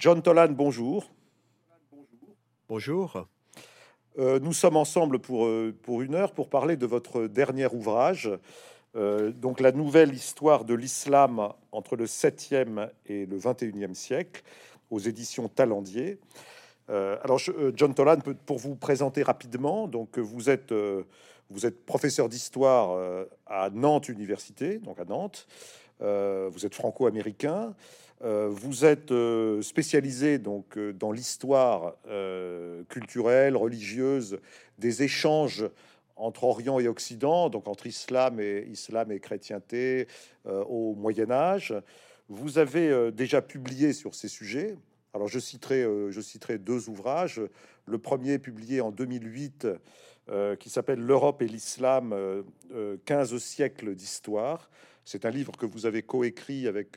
John Tolan, bonjour. Bonjour. nous sommes ensemble pour, pour une heure pour parler de votre dernier ouvrage, donc la nouvelle histoire de l'islam entre le 7e et le 21e siècle, aux éditions Talendier. alors, John Tolan, pour vous présenter rapidement, donc vous êtes vous êtes professeur d'histoire euh, à Nantes Université, donc à Nantes. Euh, vous êtes franco-américain. Euh, vous êtes spécialisé donc dans l'histoire culturelle, religieuse, des échanges entre Orient et Occident, donc entre islam et islam et chrétienté au Moyen Âge. Vous avez déjà publié sur ces sujets. Alors je citerai, je citerai deux ouvrages. Le premier publié en 2008 euh, qui s'appelle L'Europe et l'islam, 15 euh, euh, siècles d'histoire. C'est un livre que vous avez coécrit avec,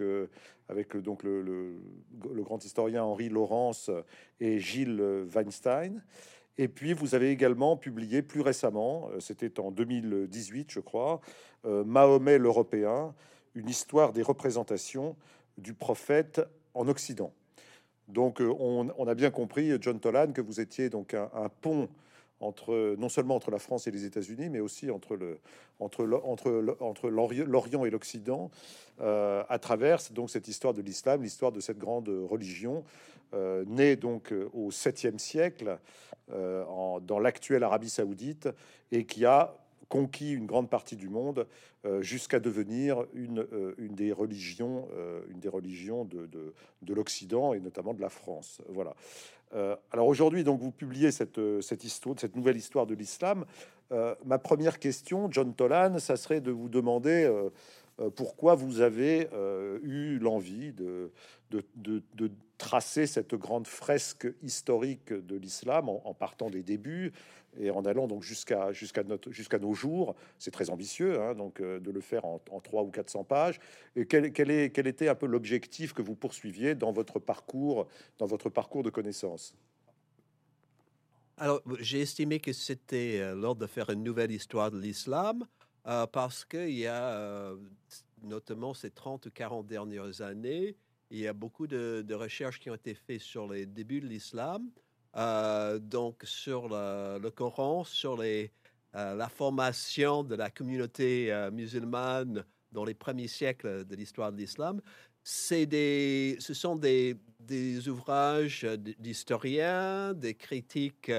avec donc le, grand historien Henri Laurence et Gilles Weinstein. Et puis, vous avez également publié plus récemment, c'était en 2018, je crois, Mahomet l'Européen, une histoire des représentations du prophète en Occident. Donc, on, a bien compris, John Tolan, que vous étiez donc un pont non seulement entre la France et les États-Unis, mais aussi entre, le, entre, entre l'Orient et l'Occident, euh, à travers donc cette histoire de l'islam, l'histoire de cette grande religion, euh, née donc euh, au 7e siècle en, dans l'actuelle Arabie saoudite, et qui a conquis une grande partie du monde jusqu'à devenir une, une, des religions, une des religions de, de, de l'Occident et notamment de la France. Voilà. Euh, alors aujourd'hui, donc vous publiez cette, euh, cette, histoire, cette nouvelle histoire de l'islam. Euh, ma première question, John Tolan, ça serait de vous demander pourquoi vous avez eu l'envie de, de, tracer cette grande fresque historique de l'islam en, partant des débuts et en allant donc jusqu'à nos jours. C'est très ambitieux, hein, donc de le faire en, trois ou 400 pages. Et quel, était un peu l'objectif que vous poursuiviez dans votre parcours, dans votre parcours de connaissances? Alors, j'ai estimé que c'était euh, l'ordre de faire une nouvelle histoire de l'islam euh, parce qu'il y a, euh, notamment ces 30 ou 40 dernières années, il y a beaucoup de, recherches qui ont été faites sur les débuts de l'islam, donc sur le, Coran, sur les, la formation de la communauté musulmane dans les premiers siècles de l'histoire de l'islam. Des, ce sont des ouvrages d'historiens, des critiques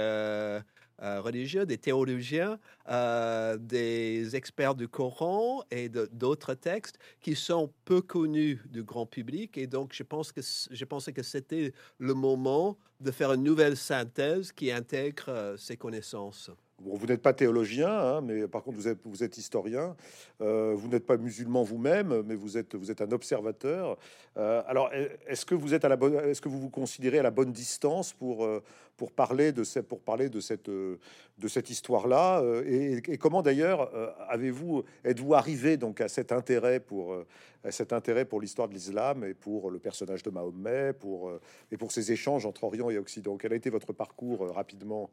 euh, euh, religieux, des théologiens, euh, des experts du Coran et d'autres textes qui sont peu connus du grand public. Et donc, je, pense que, je pensais que c'était le moment de faire une nouvelle synthèse qui intègre ces connaissances vous n'êtes pas théologien, hein, mais par contre, vous êtes, vous êtes historien. Euh, vous n'êtes pas musulman vous-même, mais vous êtes, vous êtes un observateur. Euh, alors, est-ce que vous êtes à la bonne, est-ce que vous vous considérez à la bonne distance pour, euh, pour parler de cette, pour parler de cette, de cette histoire-là? Et, comment d'ailleurs avez-vous, êtes-vous arrivé donc à cet intérêt pour, cet intérêt pour l'histoire de l'islam et pour le personnage de Mahomet, pour et pour ces échanges entre Orient et Occident? Quel a été votre parcours rapidement?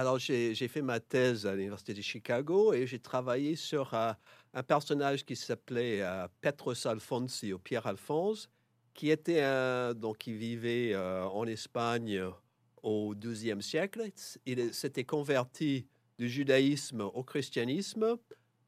Alors, j'ai fait ma thèse à l'Université de Chicago et j'ai travaillé sur euh, un personnage qui s'appelait euh, Petros Alfonsi, ou Pierre Alphonse, qui était donc, qui vivait euh, en Espagne au XIIe siècle. Il s'était converti du judaïsme au christianisme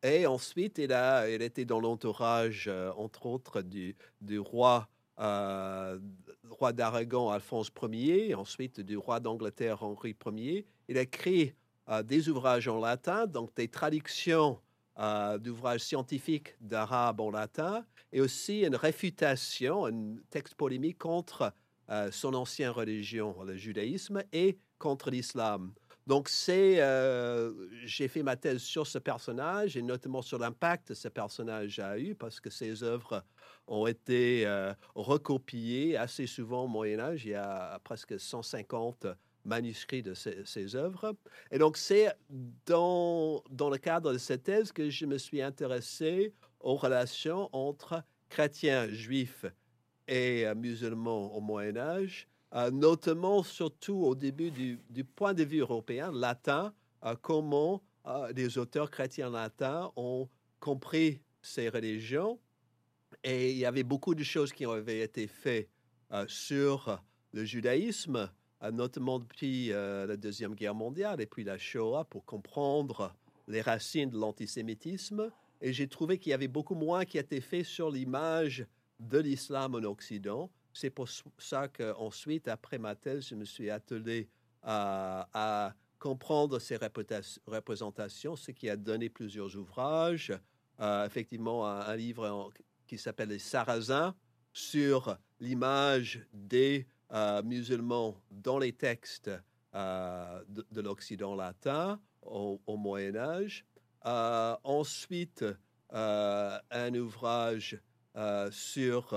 et ensuite il, était dans l'entourage, entre autres, du, du roi roi d'Aragon Alphonse Ier, ensuite du roi d'Angleterre Henri Ier. Il écrit euh, des ouvrages en latin, donc des traductions euh, d'ouvrages scientifiques d'arabe en latin, et aussi une réfutation, un texte polémique contre euh, son ancienne religion, le judaïsme, et contre l'islam. Donc, c'est, j'ai fait ma thèse sur ce personnage et notamment sur l'impact que ce personnage a eu parce que ses œuvres ont été recopiés assez souvent au Moyen Âge. Il y a presque 150 manuscrits de ces, œuvres. Et donc, c'est dans, dans le cadre de cette thèse que je me suis intéressé aux relations entre chrétiens, juifs et euh, musulmans au Moyen Âge, euh, notamment surtout au début du, du, point de vue européen, latin, comment les auteurs chrétiens latins ont compris ces religions Et il y avait beaucoup de choses qui avaient été faites sur le judaïsme, notamment depuis la Deuxième Guerre mondiale et puis la Shoah, pour comprendre les racines de l'antisémitisme. Et j'ai trouvé qu'il y avait beaucoup moins qui a été fait sur l'image de l'islam en Occident. C'est pour ça qu'ensuite, après ma thèse, je me suis attelé à, comprendre ces représentations, ce qui a donné plusieurs ouvrages. Euh, effectivement, un, livre qui s'appelle Les Sarrasins sur l'image des euh, musulmans dans les textes euh, de, l'Occident latin au, Moyen Âge. ensuite, un ouvrage sur,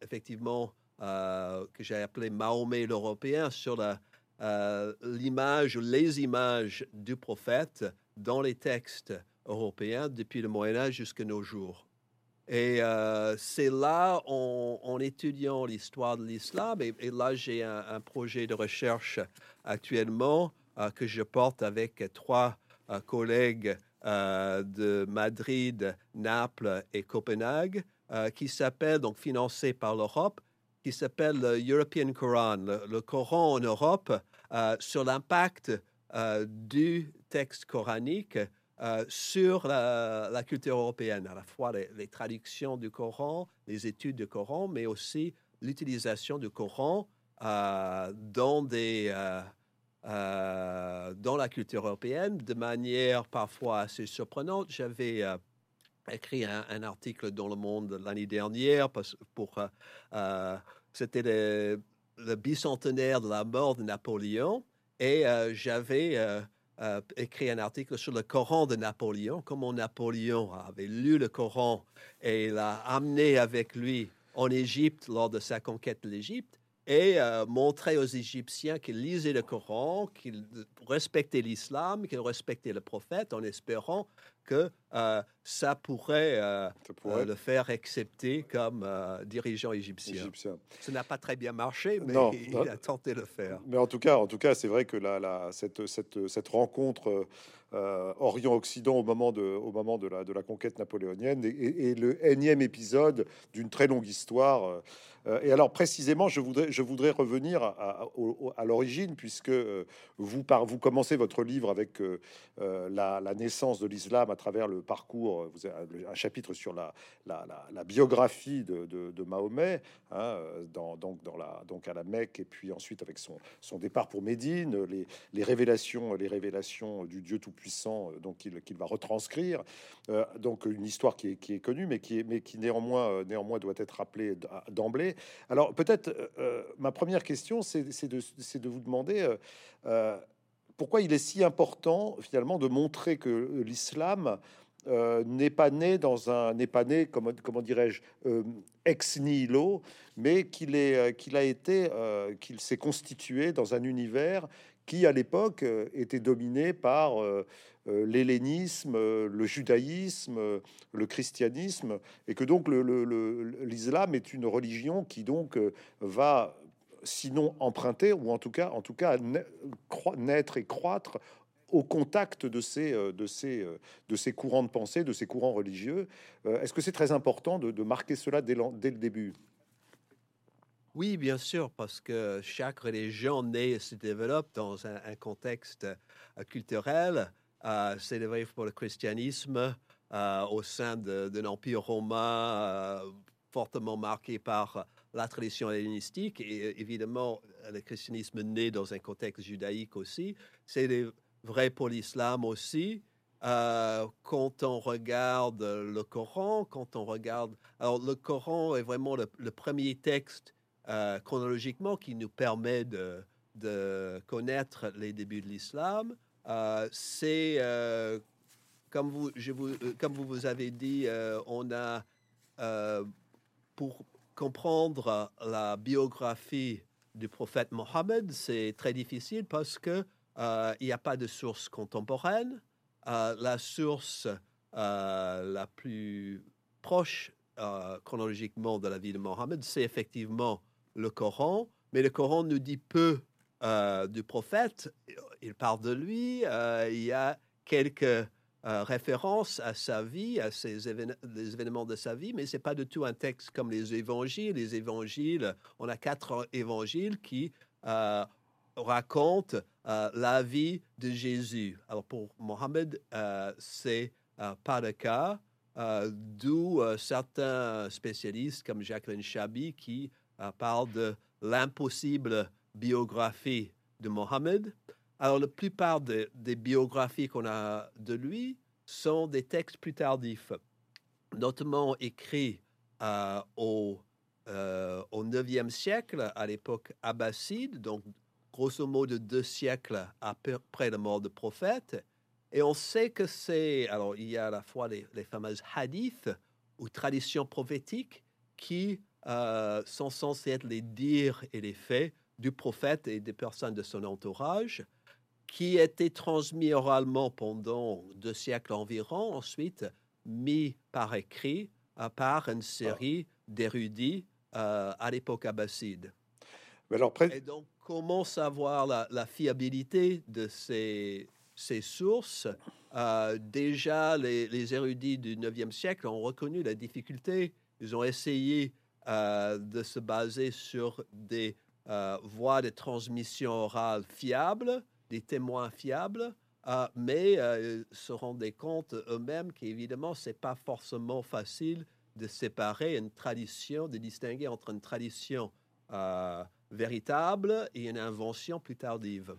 effectivement, que j'ai appelé Mahomet l'Européen, sur euh, l'image les images du prophète dans les textes européens depuis le Moyen Âge jusqu'à nos jours. Et euh, c'est là, en, étudiant l'histoire de l'islam, et, là j'ai un, projet de recherche actuellement euh, que je porte avec trois collègues de Madrid, Naples et Copenhague, qui s'appelle, donc financé par l'Europe, qui s'appelle le European Quran, le, Coran en Europe, euh, sur l'impact euh, du texte coranique euh, sur la, culture européenne, à la fois les, traductions du Coran, les études du Coran, mais aussi l'utilisation du Coran dans, des, dans la culture européenne de manière parfois assez surprenante. J'avais écrit un, article dans Le Monde l'année dernière pour, euh, c'était le, bicentenaire de la mort de Napoléon et euh, j'avais euh, écrit un article sur le Coran de Napoléon, comment Napoléon avait lu le Coran et l'a amené avec lui en Égypte lors de sa conquête de l'Égypte et montrer aux Égyptiens qu'ils lisaient le Coran, qu'ils respectaient l'islam, qu'ils respectaient le prophète en espérant que euh, ça, pourrait, euh, euh, le faire accepter comme dirigeant égyptien. Ça n'a pas très bien marché, mais il a tenté de le faire. Mais en tout cas, en tout cas, c'est vrai que la, la, cette, cette, cette rencontre Orient-Occident au moment de, au moment de la, de la conquête napoléonienne est, le énième épisode d'une très longue histoire. Et alors précisément, je voudrais, je voudrais revenir à, l'origine, puisque vous, par, vous commencez votre livre avec la, la, naissance de l'islam à travers le parcours. Un chapitre sur la, la, biographie de, Mahomet, hein, donc, à la Mecque, et puis ensuite avec son, son départ pour Médine, les, les révélations, les révélations du Dieu Tout-Puissant, euh, qu'il va retranscrire. Euh, donc une histoire qui est, qui est, connue, mais qui, est, mais qui néanmoins, euh, néanmoins doit être rappelée d'emblée. Alors peut-être ma première question, c'est de, vous demander pourquoi il est si important finalement de montrer que l'islam euh, n'est pas né dans un n'est pas né comment, comment dirais-je euh, ex nihilo mais qu'il est euh, qu'il a été qu'il s'est constitué dans un univers qui à l'époque était dominé par l'hellénisme, le judaïsme, le christianisme, et que donc l'islam est une religion qui donc va sinon emprunter, ou en tout cas, en tout cas naître et croître au contact de ces, euh, de, ces, euh, de ces courants de pensée, de ces courants religieux. Euh, est-ce que c'est très important de, marquer cela dès, dès, le début? Oui, bien sûr, parce que chaque religion naît et se développe dans un, contexte culturel. C'est vrai pour le christianisme au sein d'un empire romain fortement marqué par la tradition hellénistique et évidemment le christianisme naît dans un contexte judaïque aussi. C'est vrai pour l'islam aussi. Euh, quand on regarde le Coran, quand on regarde... Alors le Coran est vraiment le, premier texte euh, chronologiquement qui nous permet de, connaître les débuts de l'islam. Euh, c'est, comme, vous, vous, comme vous vous avez dit, on a, pour comprendre la biographie du prophète Mohammed, c'est très difficile parce que euh, il n'y a pas de source contemporaine. Euh, la source euh, la plus proche chronologiquement de la vie de Mohammed, c'est effectivement le Coran, mais le Coran nous dit peu du prophète. Il parle de lui. il y a quelques référence à sa vie, à ces les événements de sa vie, mais c'est pas du tout un texte comme les évangiles. Les évangiles, on a quatre évangiles qui racontent la vie de Jésus. Alors pour Mohammed, c'est pas le cas. Euh, d'où euh, certains spécialistes comme Jacqueline Chabi qui euh, parlent de l'impossible biographie de Mohammed. Alors, la plupart des biographies qu'on a de lui sont des textes plus tardifs, notamment écrits au, au 9e siècle, à l'époque abbasside, donc grosso modo deux siècles après la mort du prophète, et on sait que c'est. Alors, il y a à la fois les, fameuses hadiths ou traditions prophétiques qui euh, sont censées être les dires et les faits du prophète et des personnes de son entourage, qui étaient transmis oralement pendant deux siècles environ, ensuite mis par écrit par une série d'érudits euh, à l'époque abbasside. Alors, Et donc, comment savoir la, la fiabilité de ces ces sources, euh, déjà les, érudits du 9e siècle ont reconnu la difficulté. Ils ont essayé euh, de se baser sur des voies de transmission orale fiables, des témoins fiables, mais ils se rendaient compte eux-mêmes qu'évidemment, ce n'est pas forcément facile de séparer une tradition, de distinguer entre une tradition véritable et une invention plus tardive.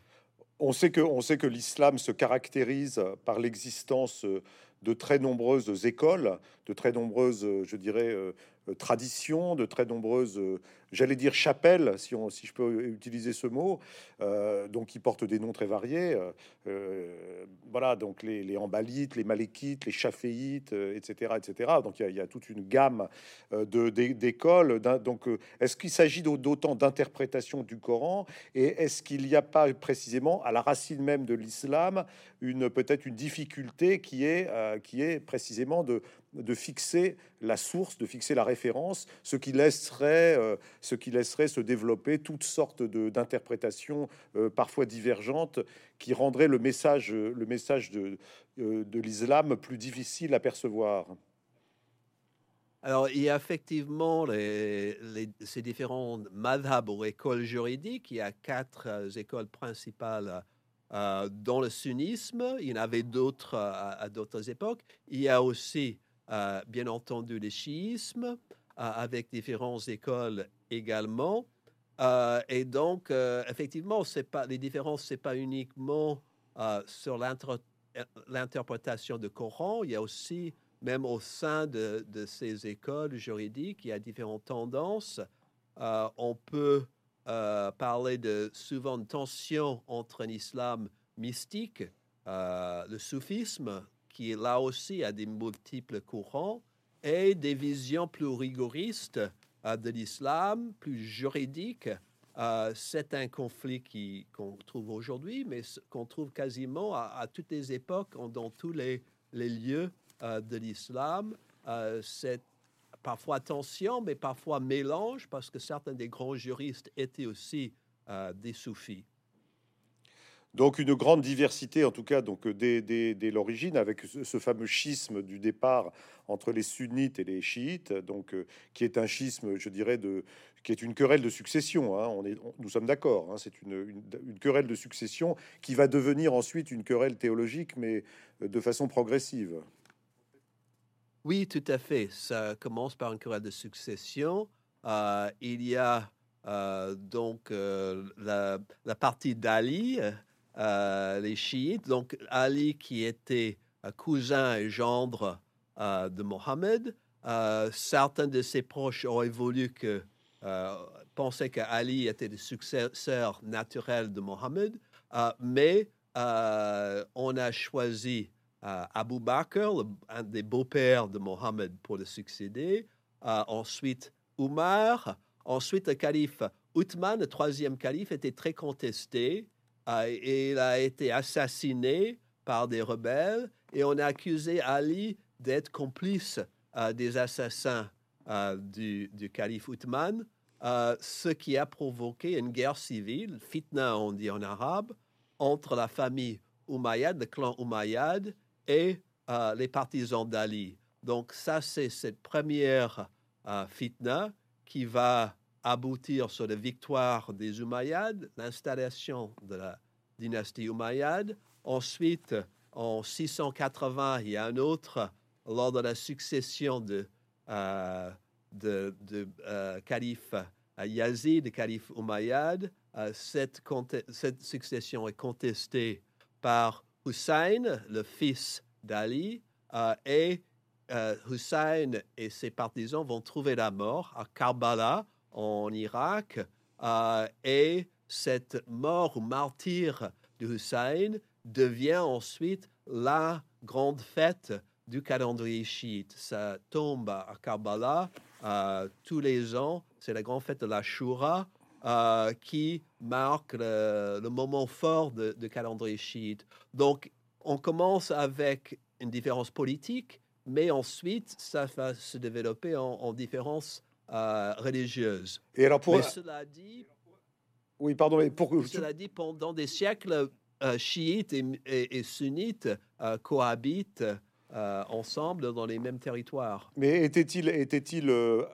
On sait que, on sait que l'islam se caractérise par l'existence de très nombreuses écoles, de très nombreuses, je dirais, euh, traditions, de très nombreuses, euh, j'allais dire chapelles, si, on, si je peux utiliser ce mot, euh, donc qui portent des noms très variés. voilà, donc les, les Ambalites, les Malékites, les Chaféites, etc., etc. Donc il y, a toute une gamme de d'écoles. Donc est-ce qu'il s'agit d'autant d'interprétations du Coran et est-ce qu'il n'y a pas précisément à la racine même de l'islam une peut-être une difficulté qui est qui est précisément de de fixer la source, de fixer la référence, ce qui laisserait, euh, ce qui laisserait se développer toutes sortes d'interprétations euh, parfois divergentes qui rendraient le message, le message de, euh, de l'islam plus difficile à percevoir. Alors, il y a effectivement ces différents madhab ou écoles juridiques. Il y a quatre écoles principales dans le sunnisme. Il y en avait d'autres à d'autres époques. Il y a aussi bien entendu le chiisme, euh, avec différentes écoles également. Euh, et donc, effectivement, c'est pas, les différences, ce n'est pas uniquement sur l'interprétation du Coran, il y a aussi, même au sein de, de ces écoles juridiques, il y a différentes tendances. on peut parler de souvent de tension entre un islam mystique, le soufisme, qui là aussi a des multiples courants, et des visions plus rigoristes euh, de l'islam, plus juridiques. Euh, c'est un conflit qu'on trouve aujourd'hui, mais qu'on trouve quasiment à, toutes les époques, dans tous les, lieux euh, de l'islam. c'est parfois tension, mais parfois mélange, parce que certains des grands juristes étaient aussi des soufis. Donc une grande diversité, en tout cas, donc dès, l'origine, avec ce, fameux schisme du départ entre les sunnites et les chiites, donc euh, qui est un schisme, je dirais, qui est une querelle de succession. Hein. on est, nous sommes d'accord. Hein. c'est une, querelle de succession qui va devenir ensuite une querelle théologique, mais euh, de façon progressive. Oui, tout à fait. Ça commence par une querelle de succession. Euh, il y a donc la, partie d'Ali les chiites. Donc Ali qui était cousin et gendre euh, de Mohammed. Euh, certains de ses proches auraient voulu que pensaient que Ali était le successeur naturel de Mohammed, mais on a choisi Abu Bakr, un des beaux-pères de Mohammed, pour le succéder. ensuite, Umar. Ensuite, le calife Uthman, le troisième calife, était très contesté il a été assassiné par des rebelles et on a accusé Ali d'être complice euh, des assassins euh, du, calife Uthman, euh, ce qui a provoqué une guerre civile, fitna on dit en arabe, entre la famille Umayyad, le clan Umayyad, et les partisans d'Ali. Donc ça, c'est cette première fitna qui va aboutir sur la victoire des Umayyads, l'installation de la dynastie Umayyad. Ensuite, en 680, il y a un autre lors de la succession de, euh, de, euh, calife euh, Yazid, calife Umayyad. cette succession est contestée par Hussein, le fils d'Ali, et Hussein et ses partisans vont trouver la mort à Karbala, en Irak, et cette mort ou martyr de Hussein devient ensuite la grande fête du calendrier chiite. Ça tombe à Karbala euh, tous les ans. C'est la grande fête de la Shura euh, qui marque le, moment fort du calendrier chiite. Donc, on commence avec une différence politique, mais ensuite, ça va se développer en, différence euh, religieuse. Et alors, pour... cela dit... Oui, pardon, mais pour... Cela dit, pendant des siècles, euh, chiites et, sunnites euh, cohabitent euh, ensemble dans les mêmes territoires. Mais était-il était-il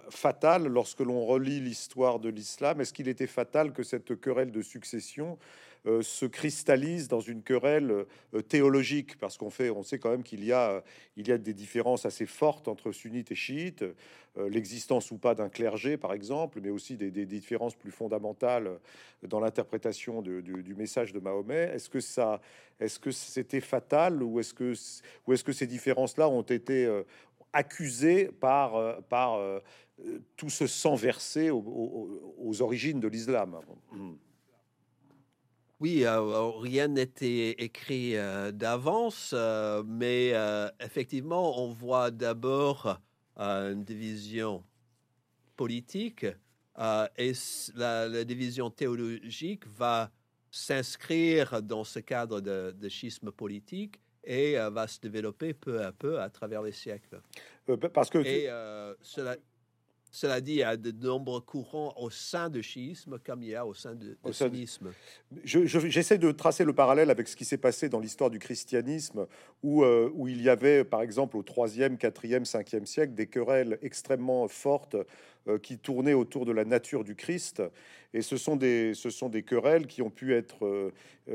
fatal lorsque l'on relit l'histoire de l'islam? Est-ce qu'il était fatal que cette querelle de succession euh, se cristallise dans une querelle euh, théologique, parce qu'on fait, on sait quand même qu'il y a, a des différences assez fortes entre sunnites et chiites, euh, l'existence ou pas d'un clergé, par exemple, mais aussi des, différences plus fondamentales dans l'interprétation du message de Mahomet. Est-ce que ça, est-ce que c'était fatal, ou est-ce que, ou ces différences-là ont été accusées par, par tout ce sang versé aux, origines de l'islam? Oui, euh, rien n'était écrit euh, d'avance, euh, mais effectivement, on voit d'abord une division politique et la, division théologique va s'inscrire dans ce cadre de, schisme politique et va se développer peu à peu à travers les siècles. parce que et, cela, cela dit, il y a de nombreux courants au sein du chiisme comme il y a au sein du sunnisme. J'essaie de tracer le parallèle avec ce qui s'est passé dans l'histoire du christianisme, où, euh, où il y avait, par exemple, au 3e, 4e, 5e siècle, des querelles extrêmement fortes euh, qui tournaient autour de la nature du Christ. Et ce sont des, ce sont des querelles qui ont pu être euh,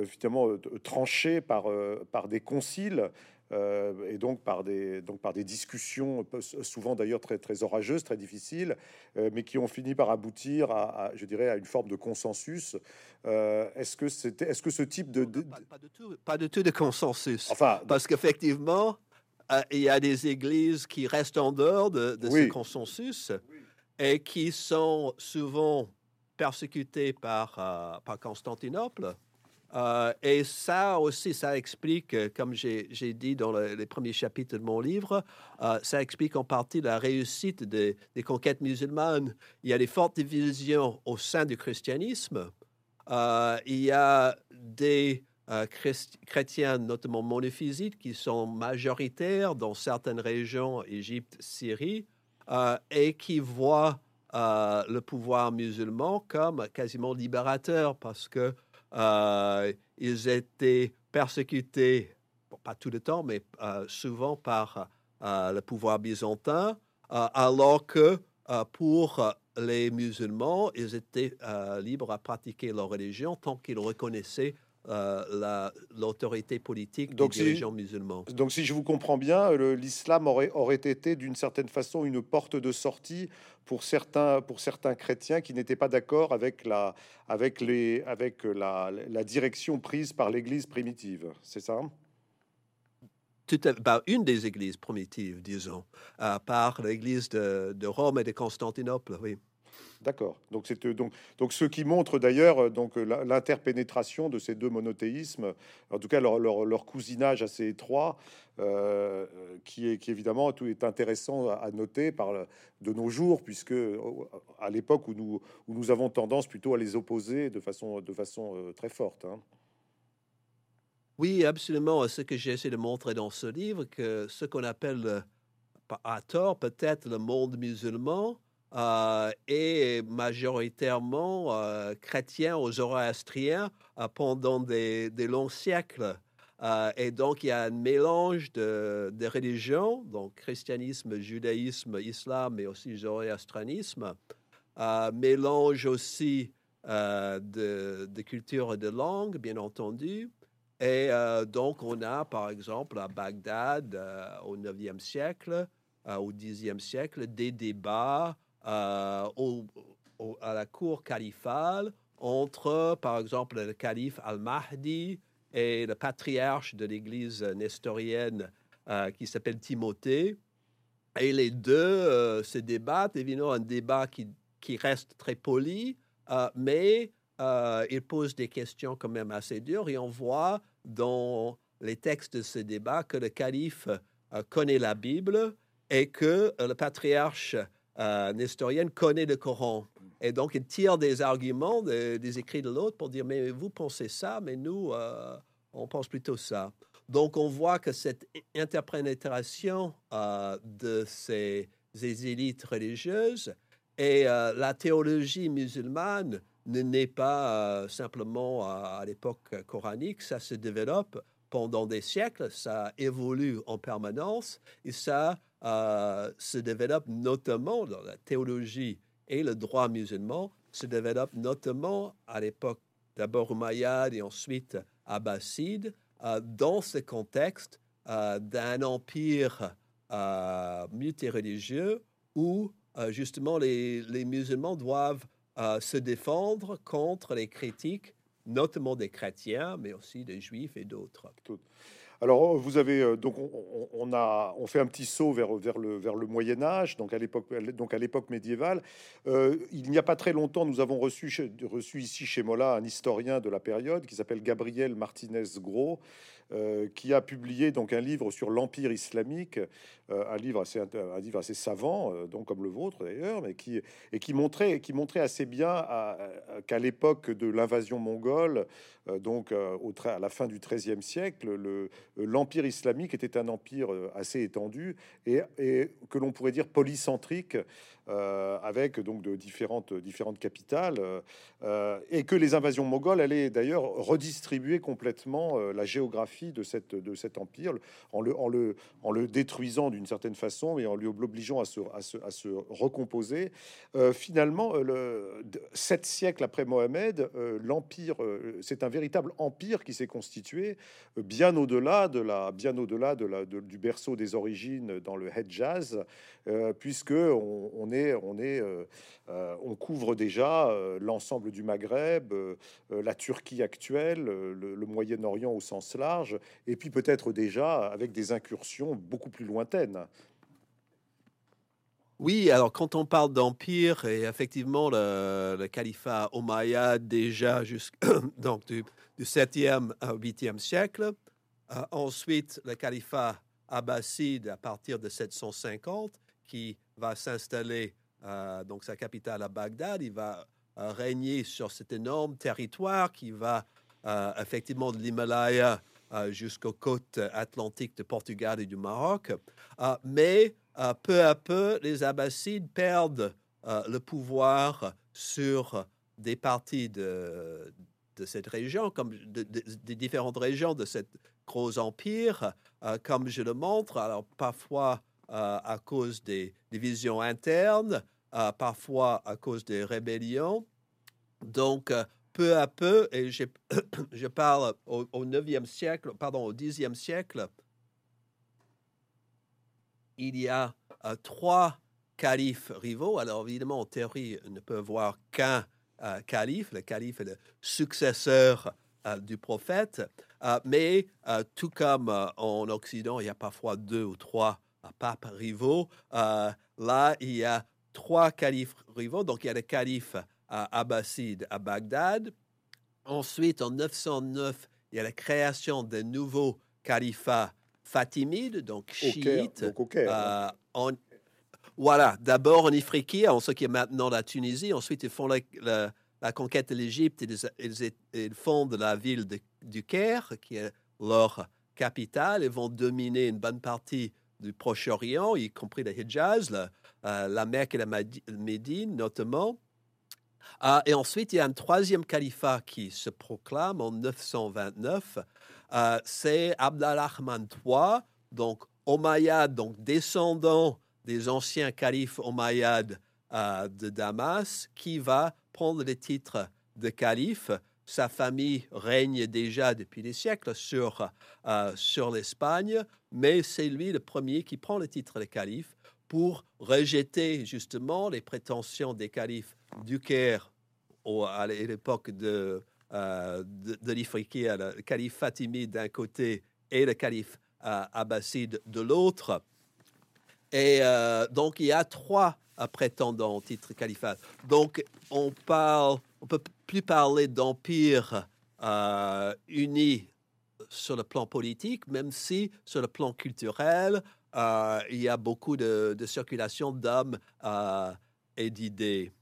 finalement tranchées par, par des conciles euh, et donc par des, donc par des discussions, souvent d'ailleurs très, très orageuses, très difficiles, euh, mais qui ont fini par aboutir à, je dirais, à une forme de consensus. Euh, est-ce que c'était, est-ce que ce type de, Pas, de tout, pas de tout de consensus. Enfin, parce qu'effectivement, il y a des églises qui restent en dehors de, ce consensus et qui sont souvent persécutées par, par Constantinople. Euh, et ça aussi, ça explique, euh, comme j'ai dit dans les premiers chapitres de mon livre, euh, ça explique en partie la réussite des, conquêtes musulmanes. Il y a des fortes divisions au sein du christianisme. il y a des chrétiens, notamment monophysites, qui sont majoritaires dans certaines régions, Égypte, Syrie, et qui voient le pouvoir musulman comme quasiment libérateur parce que euh, ils étaient persécutés, pas tout le temps, mais euh, souvent par euh, le pouvoir byzantin, alors que pour les musulmans, ils étaient libres à pratiquer leur religion tant qu'ils reconnaissaient l'autorité politique donc, des dirigeants musulmans. Donc, si je vous comprends bien, l'islam aurait, aurait été d'une certaine façon une porte de sortie pour certains, pour certains chrétiens qui n'étaient pas d'accord avec, la, avec, les, avec la, la direction prise par l'Église primitive. C'est ça? Tout bah, une des églises primitives, disons, par l'Église de, de Rome et de Constantinople, oui. D'accord. Donc euh, donc donc ce qui montre d'ailleurs euh, euh, l'interpénétration de ces deux monothéismes, en tout cas leur, leur, cousinage assez étroit, qui est qui évidemment tout est intéressant à, noter par de nos jours, puisque à l'époque où nous où nous avons tendance plutôt à les opposer de façon de façon très forte. Hein. Oui, absolument. Ce que j'essaie de montrer dans ce livre, que ce qu'on appelle à tort peut-être le monde musulman, euh, est majoritairement euh, chrétien aux zoroastriens euh, pendant des, longs siècles. Et donc, il y a un mélange de, religions, donc christianisme, judaïsme, islam, mais aussi zoroastrianisme. Mélange aussi de, de, culture et de langue, bien entendu. Et donc, on a, par exemple, à Bagdad, au 9e siècle, au 10e siècle, des débats au, à la cour califale entre, par exemple, le calife al-Mahdi et le patriarche de l'Église nestorienne euh, qui s'appelle Timothée. Et les deux euh, se débattent, évidemment, un débat qui, qui reste très poli, euh, mais il pose des questions quand même assez dures et on voit dans les textes de ce débat que le calife connaît la Bible et que le patriarche nestorien connaît le Coran. Et donc, il tire des arguments des écrits de l'autre pour dire, mais vous pensez ça, mais nous, euh, on pense plutôt ça. Donc, on voit que cette interprétation euh, de ces, élites religieuses et euh, la théologie musulmane ne naît pas simplement à, l'époque coranique, ça se développe pendant des siècles, ça évolue en permanence et ça se développe notamment dans la théologie et le droit musulman se développe notamment à l'époque d'abord Umayyad et ensuite Abbasside euh, dans ce contexte euh, d'un empire euh, multireligieux où justement les, musulmans doivent se défendre contre les critiques, notamment des chrétiens, mais aussi des juifs et d'autres. Alors, vous avez euh, donc on, a fait un petit saut vers le Moyen Âge, donc à l'époque donc médiévale. Euh, il n'y a pas très longtemps, nous avons reçu reçu ici chez Mola un historien de la période qui s'appelle Gabriel Martinez Gros, euh, qui a publié donc un livre sur l'empire islamique, un livre assez un livre assez savant, donc comme le vôtre d'ailleurs, mais qui et qui montrait qui montrait assez bien qu'à l'époque de l'invasion mongole, donc au à la fin du XIIIe siècle, le euh, l'empire islamique était un empire euh, assez étendu et, que l'on pourrait dire polycentrique, euh, avec donc de différentes, différentes capitales, et que les invasions mogholes allaient d'ailleurs redistribuer complètement la géographie de, cette, de cet empire en le, en le, en le détruisant d'une certaine façon et en lui obligeant à se, à se, recomposer. finalement, le, sept siècles après Mohamed, l'empire, c'est un véritable empire qui s'est constitué bien au-delà de la, bien au-delà de la, du berceau des origines dans le Hedjaz, euh, puisque on, est, on est, euh, euh, on couvre déjà l'ensemble du Maghreb, la Turquie actuelle, le, Moyen-Orient au sens large, et puis peut-être déjà avec des incursions beaucoup plus lointaines. Oui, alors quand on parle d'empire, et effectivement le, califat omeyyade déjà du, du 7e au 8e siècle, euh, ensuite, le califat abbasside à partir de 750, qui va s'installer, euh, donc sa capitale à Bagdad, il va euh, régner sur cet énorme territoire qui va effectivement de l'Himalaya jusqu'aux côtes atlantiques de Portugal et du Maroc. mais peu à peu, les Abbassides perdent le pouvoir sur des parties de, cette région, comme des différentes régions de cette gros empire, euh, comme je le montre, alors parfois euh, à cause des divisions internes, euh, parfois à cause des rébellions. Donc, peu à peu, et je, je parle au, au 9e siècle, pardon, au 10e siècle, il y a trois califes rivaux. Alors, évidemment, en théorie, on ne peut voir qu'un calife. Le calife est le successeur du prophète. Euh, mais euh, tout comme euh, en Occident, il y a parfois deux ou trois papes rivaux, là, il y a trois califes rivaux. Donc, il y a le calife abbasside à Bagdad. Ensuite, en 909, il y a la création d'un nouveau califat fatimide, donc chiite. voilà, d'abord en Ifriqiya, en ce qui est maintenant la Tunisie. Ensuite, ils font la, la conquête de l'Égypte, ils, ils, fondent la ville du Caire, qui est leur capitale, et vont dominer une bonne partie du Proche-Orient, y compris le Hijaz, la, euh, la Mecque et la Médine notamment. Ah, et ensuite, il y a un troisième califat qui se proclame en 929. Euh, c'est Abdalrahman III, donc Omeyyade, donc descendant des anciens califes Omeyyades euh, de Damas, qui va prendre le titre de calife. Sa famille règne déjà depuis des siècles sur, euh, sur l'Espagne, mais c'est lui le premier qui prend le titre de calife pour rejeter justement les prétentions des califes du Caire à l'époque de, euh, de, de le calife fatimide d'un côté et le calife euh, abbasside de l'autre. Et euh, donc, il y a trois prétendants au titre califat. Donc, on parle, on peut plus parler d'empire uni sur le plan politique, même si sur le plan culturel, il y a beaucoup de, circulation d'hommes et d'idées.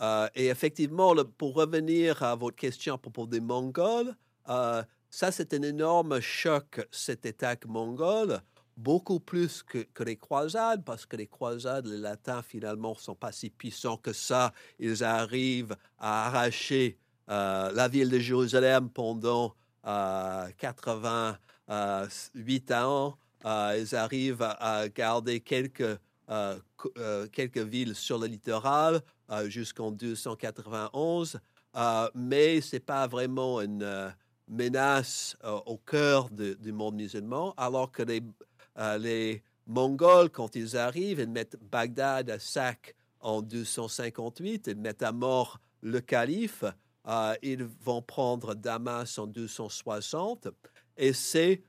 Euh, et effectivement, pour revenir à votre question à propos des Mongols, euh, ça c'est un énorme choc, cette attaque mongole, beaucoup plus que, les croisades, parce que les croisades, les latins finalement sont pas si puissants que ça. Ils arrivent à arracher euh, la ville de Jérusalem pendant 88 ans. ils arrivent à garder quelques euh, euh, quelques villes sur le littoral euh, jusqu'en 291, mais ce n'est pas vraiment une menace au cœur du monde musulman, alors que les, les Mongols, quand ils arrivent, ils mettent Bagdad à sac en 258, ils mettent à mort le calife, ils vont prendre Damas en 260, et c'est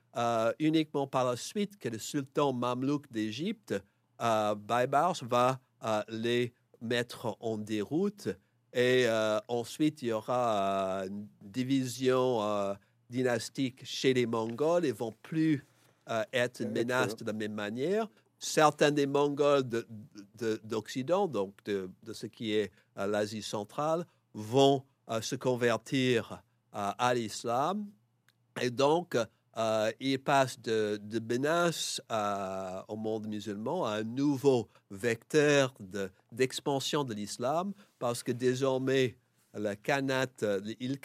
uniquement par la suite que le sultan mamelouk d'Égypte euh, Baibars va euh, les mettre en déroute. Et euh, ensuite, il y aura une division dynastique chez les Mongols. Ils vont plus être une menace de la même manière. Certains des Mongols d'Occident, donc de, ce qui est l'Asie centrale, vont se convertir à l'islam. Et donc, euh, il passe de, menace au monde musulman à un nouveau vecteur d'expansion de, l'islam, parce que désormais, le Khanat, l'île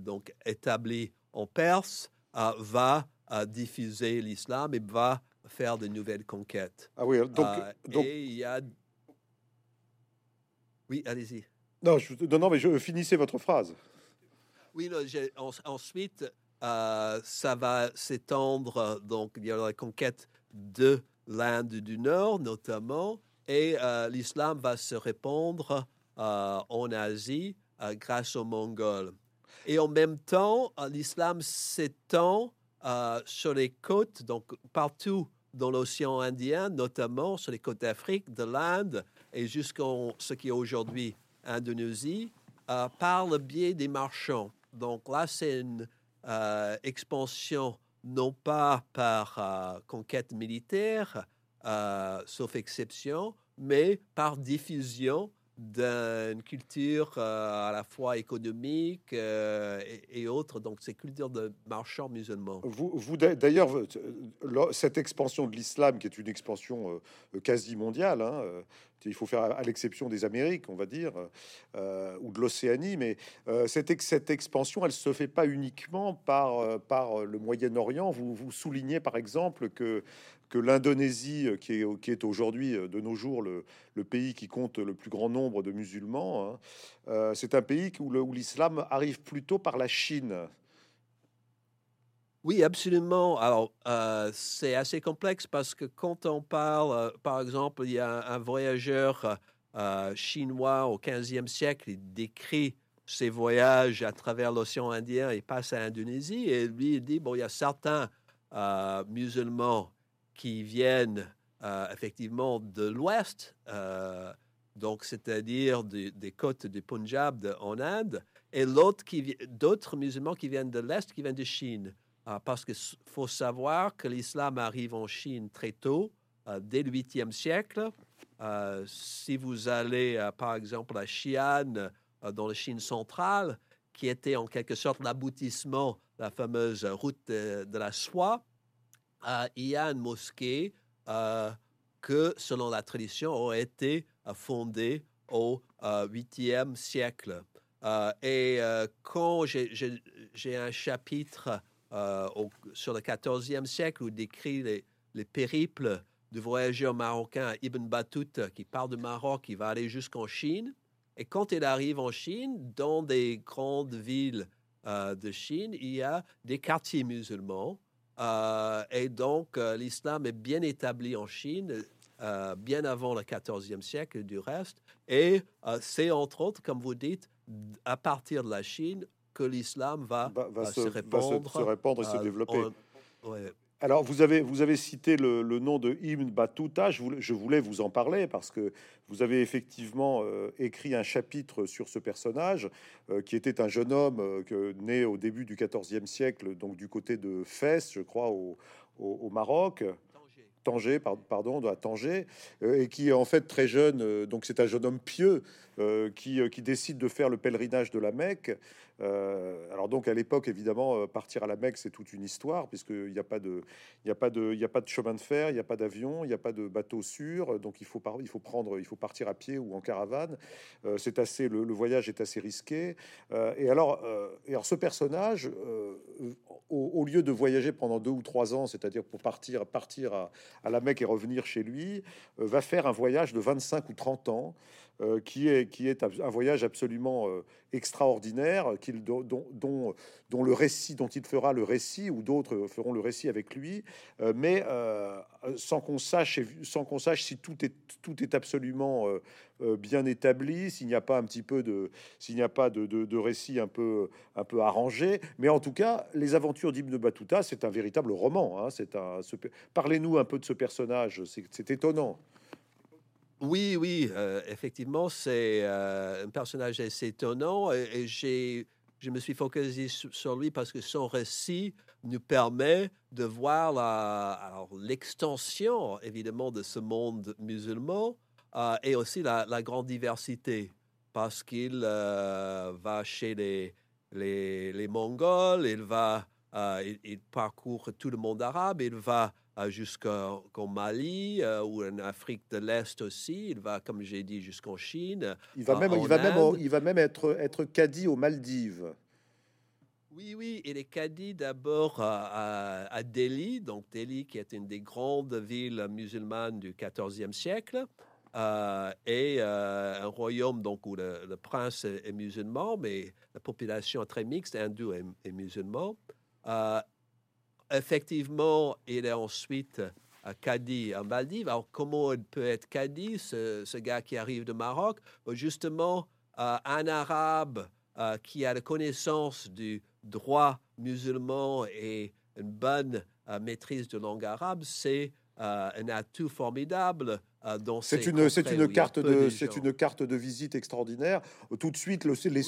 donc établi en Perse, euh, va euh, diffuser l'islam et va faire de nouvelles conquêtes. Ah oui, donc, donc... Et il y a... Oui, allez-y. Non, je, non, mais je finissais votre phrase. Oui, ensuite, euh, ça va s'étendre, donc il y a la conquête de l'Inde du Nord notamment, et euh, l'islam va se répandre euh, en Asie grâce aux Mongols. Et en même temps, l'islam s'étend sur les côtes, donc partout dans l'océan Indien, notamment sur les côtes d'Afrique, de l'Inde et jusqu'en ce qui est aujourd'hui Indonésie, par le biais des marchands. Donc là, c'est une euh, expansion non pas par euh, conquête militaire, euh, sauf exception, mais par diffusion d'une culture à la fois économique et, autre, donc ces cultures de marchands musulmans. Vous, vous d'ailleurs, cette expansion de l'islam, qui est une expansion quasi mondiale, hein, il faut faire à l'exception des Amériques, on va dire, euh, ou de l'Océanie, mais euh, cette, cette, expansion, elle se fait pas uniquement par, euh, par le Moyen-Orient. Vous, vous soulignez par exemple que, que l'Indonésie, qui est, qui est aujourd'hui de nos jours le, pays qui compte le plus grand nombre de musulmans, hein, c'est un pays où l'islam arrive plutôt par la Chine. Oui, absolument. Alors, euh, c'est assez complexe parce que quand on parle, euh, par exemple, il y a un, voyageur euh, chinois au 15e siècle, il décrit ses voyages à travers l'océan Indien, il passe à l'Indonésie et lui, il dit, bon, il y a certains musulmans qui viennent effectivement de l'ouest, donc c'est-à-dire des, côtes du Punjab en Inde, et d'autres musulmans qui viennent de l'est, qui viennent de Chine. Ah, parce qu'il faut savoir que l'islam arrive en Chine très tôt, euh, dès le 8e siècle. Euh, si vous allez, euh, par exemple, à Xi'an, dans la Chine centrale, qui était en quelque sorte l'aboutissement de la fameuse route de, la soie, il y a une mosquée que, selon la tradition, aurait été fondée au 8e siècle. et quand j'ai un chapitre sur le 14e siècle où décrit les, les périples du voyageur marocain Ibn Battuta qui part du Maroc, qui va aller jusqu'en Chine. Et quand il arrive en Chine, dans des grandes villes euh, de Chine, il y a des quartiers musulmans. Euh, et donc, euh, l'islam est bien établi en Chine, bien avant le 14e siècle du reste. Et c'est entre autres, comme vous dites, à partir de la Chine que l'islam va, se, répandre, se, répandre et se développer. Alors, vous avez, vous avez cité le, nom de Ibn Battuta. Je voulais, je voulais, vous en parler parce que vous avez effectivement euh, écrit un chapitre sur ce personnage euh, qui était un jeune homme euh, né au début du XIVe siècle, donc du côté de Fès, je crois, au, au Maroc. Tanger, pardon, à Tanger, et qui est en fait très jeune, donc c'est un jeune homme pieux qui, qui, décide de faire le pèlerinage de la Mecque. Euh, alors donc à l'époque évidemment euh, partir à la Mecque c'est toute une histoire puisqu'il n'y a pas de il y a pas de a pas de chemin de fer il n'y a pas d'avion il n'y a pas de bateau sûr donc il faut il faut prendre il faut partir à pied ou en caravane euh, c'est assez le, voyage est assez risqué et alors et ce personnage au, lieu de voyager pendant deux ou trois ans c'est-à-dire pour partir partir à, à, la Mecque et revenir chez lui va faire un voyage de 25 ou 30 ans euh, qui, est, qui est un voyage absolument euh, extraordinaire, qu'il, dont, le récit, dont il fera le récit, ou d'autres feront le récit avec lui, euh, mais sans qu'on sache, sans qu'on sache si tout est, tout est absolument bien établi, s'il n'y a pas un petit peu de, s'il n'y a pas de, de, récit un peu, un peu arrangé. Mais en tout cas, les aventures d'Ibn Battuta, c'est un véritable roman. Hein, c'est un, parlez-nous un peu de ce personnage. c'est étonnant. Oui, oui, euh, effectivement, c'est euh, un personnage assez étonnant et, j'ai, je me suis focalisé sur lui parce que son récit nous permet de voir l'extension, évidemment, de ce monde musulman euh, et aussi la, grande diversité parce qu'il va chez les, les, Mongols, il va, il, parcourt tout le monde arabe, il va jusqu'au Mali euh, ou en Afrique de l'Est aussi. Il va, comme j'ai dit, jusqu'en Chine. Il va même, il va même, il va même être, être caddie aux Maldives. Oui, oui, il est caddie d'abord à, Delhi, donc Delhi qui est une des grandes villes musulmanes du XIVe siècle, euh, et euh, un royaume donc où le, prince est, musulman, mais la population est très mixte, hindou et, et musulman effectivement, il est ensuite à Cadiz, en Maldives. Alors, comment il peut être Cadiz, ce, gars qui arrive de Maroc? Justement, euh, un arabe euh, qui a la connaissance du droit musulman et une bonne euh, maîtrise de langue arabe, c'est un atout formidable euh, c'est une, c'est une carte de, c'est une carte de visite extraordinaire. Tout de suite, le, les,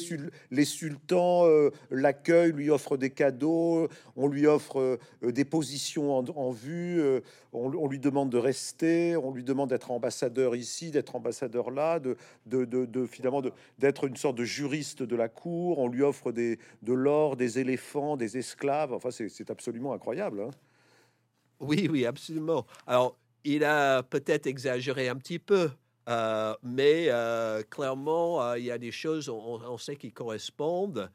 les, sultans euh, l'accueillent, lui offrent des cadeaux, on lui offre euh, des positions en, vue, on, lui demande de rester, on lui demande d'être ambassadeur ici, d'être ambassadeur là, de, de, de, finalement d'être une sorte de juriste de la cour. On lui offre des, de l'or, des éléphants, des esclaves. Enfin, c'est, absolument incroyable. Hein. Oui, oui, absolument. Alors, il a peut-être exagéré un petit peu, euh, mais euh, clairement, euh, il y a des choses, on, sait, qui correspondent,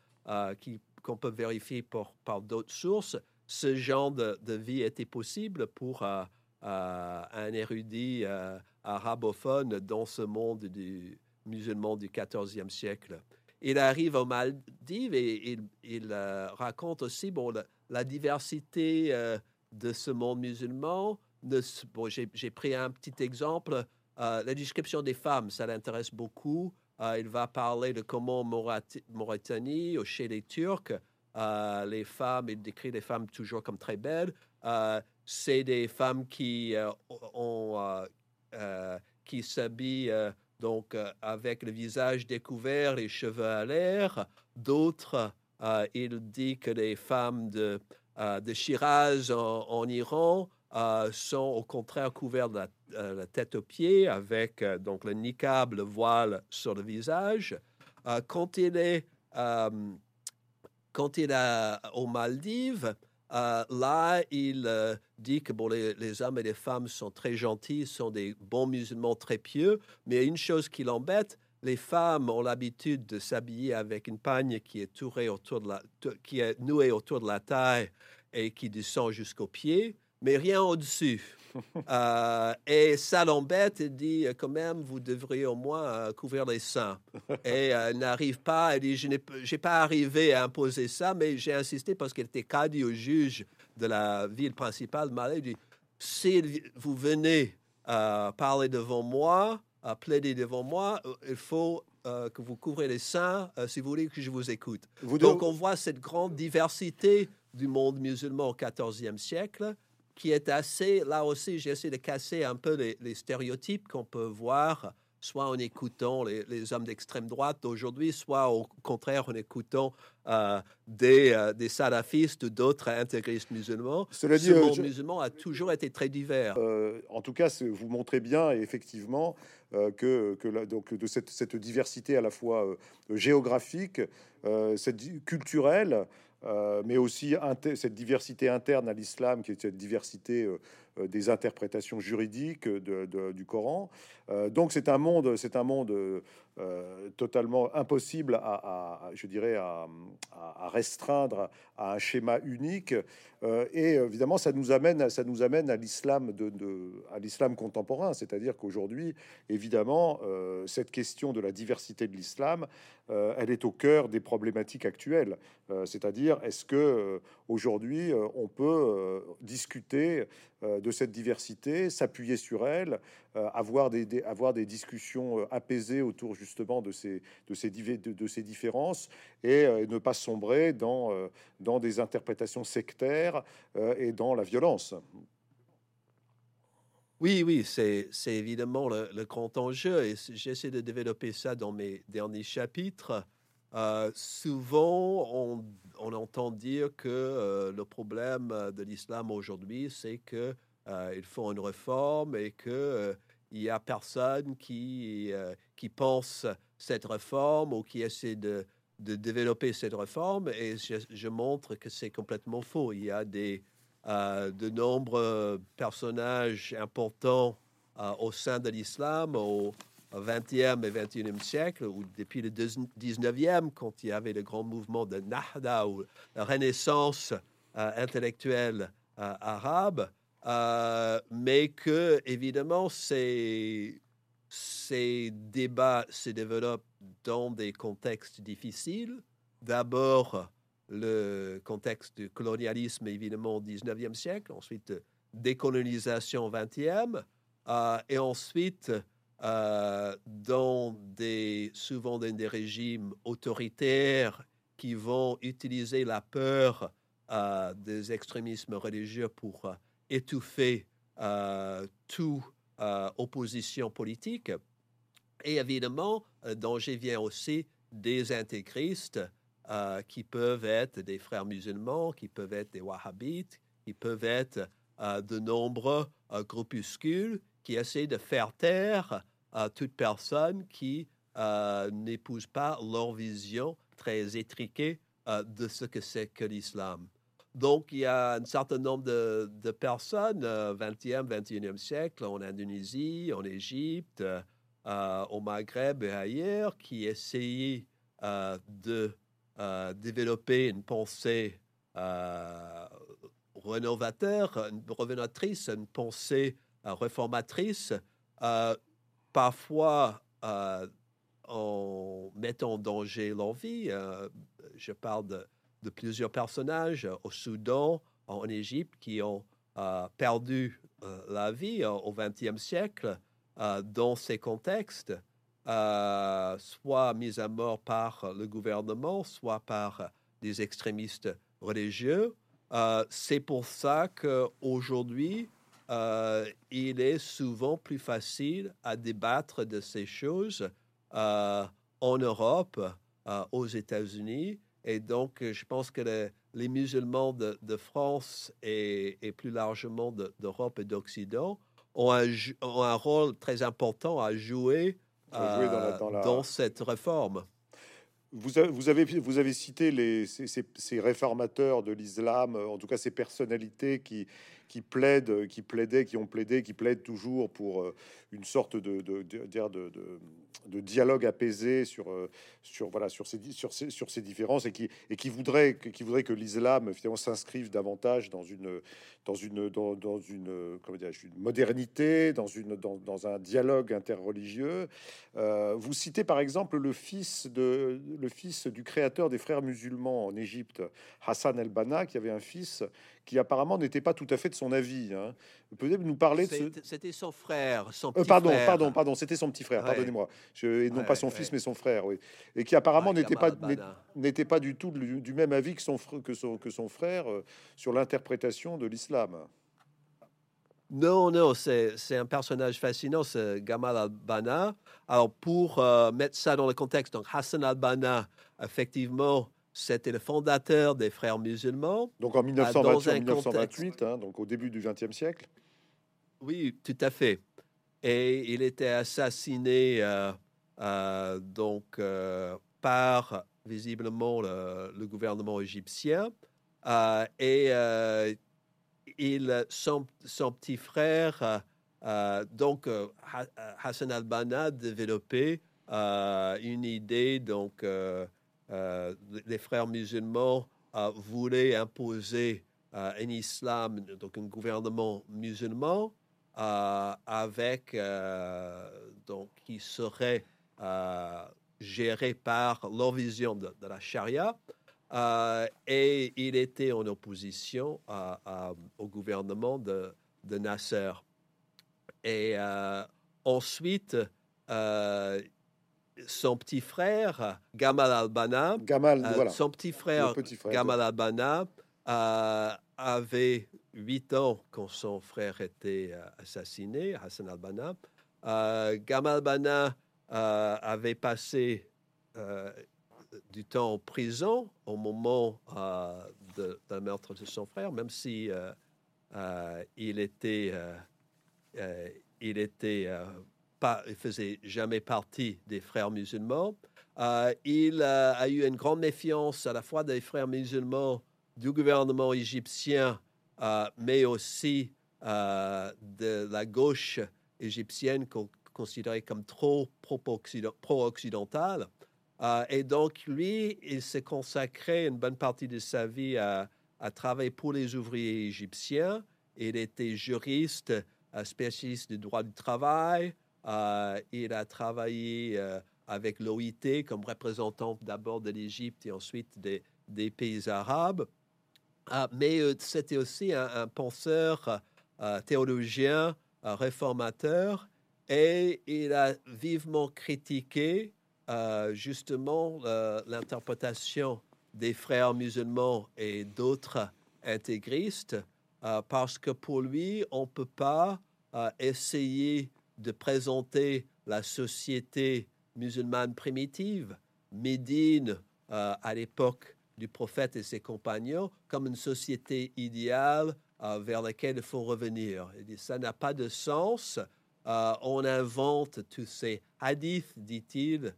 qu'on peut vérifier par, d'autres sources. Ce genre de, vie était possible pour un érudit arabophone dans ce monde du musulman du XIVe siècle. Il arrive aux Maldives et il, raconte aussi bon, la diversité de ce monde musulman, j'ai pris un petit exemple. Euh, la description des femmes, ça l'intéresse beaucoup. Euh, il va parler de comment Mauritanie, ou chez les Turcs, euh, les femmes, il décrit les femmes toujours comme très belles. C'est des femmes qui qui s'habillent donc avec le visage découvert, les cheveux à l'air. D'autres, il dit que les femmes de, de Shiraz en Iran euh, sont au contraire couverts de la, euh, tête aux pieds avec euh, donc le niqab, le voile sur le visage. quand il est quand il est aux Maldives, là, il dit que bon, les, les, hommes et les femmes sont très gentils, sont des bons musulmans très pieux, mais une chose qui l'embête, les femmes ont l'habitude de s'habiller avec une pagne qui est, la, qui est nouée autour de la taille et qui descend jusqu'aux pieds, mais rien au-dessus. Euh, et et dit quand même, vous devriez au moins euh, couvrir les seins. Et elle n'arrive pas, elle dit, je n'ai pas arrivé à imposer ça, mais j'ai insisté parce qu'elle était cadet au juge de la ville principale. Elle dit, si vous venez euh, parler devant moi, plaider devant moi, il faut que vous couvrez les seins si vous voulez que je vous écoute. Donc on voit cette grande diversité du monde musulman au XIVe siècle qui est assez, là aussi, j'essaie de casser un peu les, stéréotypes qu'on peut voir, soit en écoutant les, hommes d'extrême droite d'aujourd'hui, soit au contraire en écoutant euh, des, euh, des, salafistes ou d'autres intégristes musulmans. Cela dit, Ce euh, monde musulman a toujours été très divers. en tout cas, vous montrez bien, effectivement, que, que donc, de cette, cette, diversité à la fois géographique, cette culturelle, mais aussi cette diversité interne à l'islam, qui est cette diversité euh, euh, des interprétations juridiques du Coran. donc c'est un monde, c'est un monde totalement impossible à, je dirais, à, restreindre à un schéma unique. et évidemment, ça nous amène, ça nous amène à l'islam de, à l'islam contemporain, c'est-à-dire qu'aujourd'hui, évidemment, cette question de la diversité de l'islam, elle est au cœur des problématiques actuelles. c'est-à-dire, est-ce que aujourd'hui on peut discuter de cette diversité, s'appuyer sur elle, euh, avoir, des, avoir des discussions euh, apaisées autour justement de ces, de ces, de, ces différences et, euh, ne pas sombrer dans, dans des interprétations sectaires et dans la violence. Oui, oui, c'est évidemment le, grand enjeu et j'essaie de développer ça dans mes derniers chapitres. Souvent, on, entend dire que le problème de l'islam aujourd'hui, c'est que euh, font une réforme et qu'il euh, il y a personne qui, euh, pense cette réforme ou qui essaie de, développer cette réforme. Et je, montre que c'est complètement faux. Il y a de nombreux personnages importants au sein de l'islam 20e et 21e siècle, ou depuis le 19e, quand il y avait le grand mouvement de Nahda ou la renaissance intellectuelle arabe, euh, mais que, évidemment, ces, ces débats se développent dans des contextes difficiles. D'abord, le contexte du colonialisme, évidemment, au 19e siècle, ensuite, décolonisation au 20e, euh, et ensuite, euh, dans des, souvent dans des régimes autoritaires qui vont utiliser la peur des extrémismes religieux pour étouffer euh, toute euh, opposition politique. Et évidemment, danger vient aussi des intégristes euh, qui peuvent être des frères musulmans, qui peuvent être des wahhabites, qui peuvent être de nombreux groupuscules qui essaient de faire taire toute personne qui n'épouse pas leur vision très étriquée de ce que c'est que l'islam. Donc, il y a un certain nombre de, personnes, 20e, 21e siècle, en Indonésie, en Égypte, euh, au Maghreb et ailleurs, qui essayaient euh, de euh, développer une pensée rénovateur, rénovatrice, une pensée réformatrice, parfois en mettant en danger leur vie. je parle de de plusieurs personnages euh, au Soudan, en Égypte, qui ont euh, perdu euh, la vie au XXe siècle dans ces contextes, soit mis à mort par le gouvernement, soit par des extrémistes religieux. C'est pour ça qu'aujourd'hui, il est souvent plus facile à débattre de ces choses en Europe, aux États-Unis, et donc, euh, je pense que les musulmans de, France et, plus largement d'Europe et d'Occident ont un, un, rôle très important à jouer, euh, dans, cette réforme. Vous avez, vous avez, vous avez cité les, ces, réformateurs de l'islam, en tout cas ces personnalités qui, qui plaident, qui plaidaient, qui ont plaidé, qui plaident toujours pour une sorte de, de, de, dialogue apaisé sur, sur, voilà, sur, ces, sur, ces, sur ces différences et qui, et qui voudrait, qui voudrait que l'islam finalement s'inscrive davantage dans une, dans une, dans, dans une, comment dire, une modernité, dans, une, dans, dans un dialogue interreligieux. vous citez par exemple le fils, de, le fils du créateur des frères musulmans en Égypte, Hassan el-Banna, qui avait un fils qui apparemment n'était pas tout à fait de son avis. Hein. Peut-être nous parler de ce... C'était son frère, son euh, petit pardon, frère. pardon, pardon, c'était son petit frère. Pardonnez-moi, et non pas son fils, mais son frère, oui. Et qui apparemment n'était pas n'était pas du tout du, même avis que son que son que son frère euh, sur l'interprétation de l'islam. Non, non, c'est un personnage fascinant, c'est Gamal al-Banna. Alors, pour euh, mettre ça dans le contexte, donc Hassan al-Banna, effectivement, c'était le fondateur des frères musulmans. Donc en 1928, hein, donc au début du XXe siècle. Oui, tout à fait. Et il était assassiné euh, euh, donc euh, par visiblement le, gouvernement égyptien. et il, son, son, petit frère, donc Hassan al-Banna, développé une idée donc euh, les frères musulmans euh, voulaient imposer euh, un islam, donc un gouvernement musulman, avec donc qui serait géré par leur vision de, la charia. et il était en opposition au gouvernement de, de Nasser. Et ensuite, son petit frère, Gamal Albana, Gamal, euh, son petit frère, Gamal Albana, euh, avait 8 ans quand son frère était euh, assassiné, Hassan Albana. Gamal Albana avait passé du temps en prison au moment de, de, meurtre de son frère, même si il était, il était pas, il faisait jamais partie des frères musulmans. Euh, il a eu une grande méfiance à la fois des frères musulmans, du gouvernement égyptien, euh, mais aussi euh, de la gauche égyptienne qu'on considérait comme trop pro-occidentale. et donc, lui, il s'est consacré une bonne partie de sa vie à, travailler pour les ouvriers égyptiens. Il était juriste, spécialiste du droit du travail, euh, il a travaillé euh, avec l'OIT comme représentant d'abord de l'Égypte et ensuite des, des pays arabes. Euh, mais c'était aussi un, penseur théologien, réformateur, et il a vivement critiqué justement l'interprétation des frères musulmans et d'autres intégristes, parce que pour lui, on ne peut pas essayer de présenter la société musulmane primitive, Médine, euh, à l'époque du prophète et ses compagnons, comme une société idéale euh, vers laquelle il faut revenir. Il dit, ça n'a pas de sens. Euh, on invente tous ces hadiths, dit-il,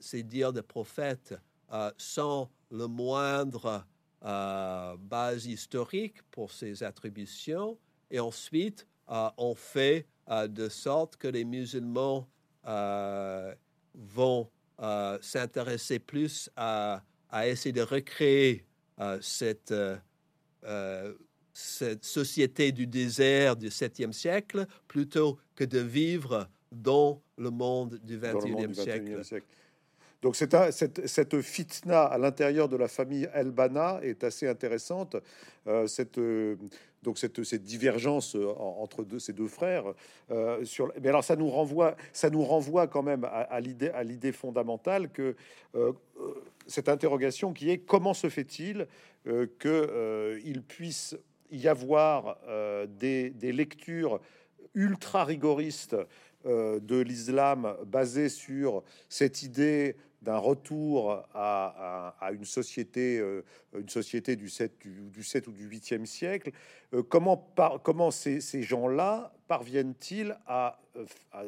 ces dires de prophètes, sans le moindre base historique pour ces attributions. Et ensuite, on fait de sorte que les musulmans euh, vont euh, s'intéresser plus à, essayer de recréer cette, cette société du désert du 7e siècle plutôt que de vivre dans le monde du 21e, siècle. Donc cette, cette, fitna à l'intérieur de la famille El-Bana est assez intéressante. cette, donc cette, cette divergence euh, entre deux, ces deux frères. Euh, mais alors ça nous renvoie, ça nous renvoie quand même à, l'idée, fondamentale que euh, cette interrogation qui est comment se fait-il que il puisse y avoir des, des, lectures ultra rigoristes de l'islam basées sur cette idée d'un retour à, une société, euh, une société du 7, du, 7 ou du 8e siècle. Euh, comment, par, comment ces, ces gens-là parviennent-ils à,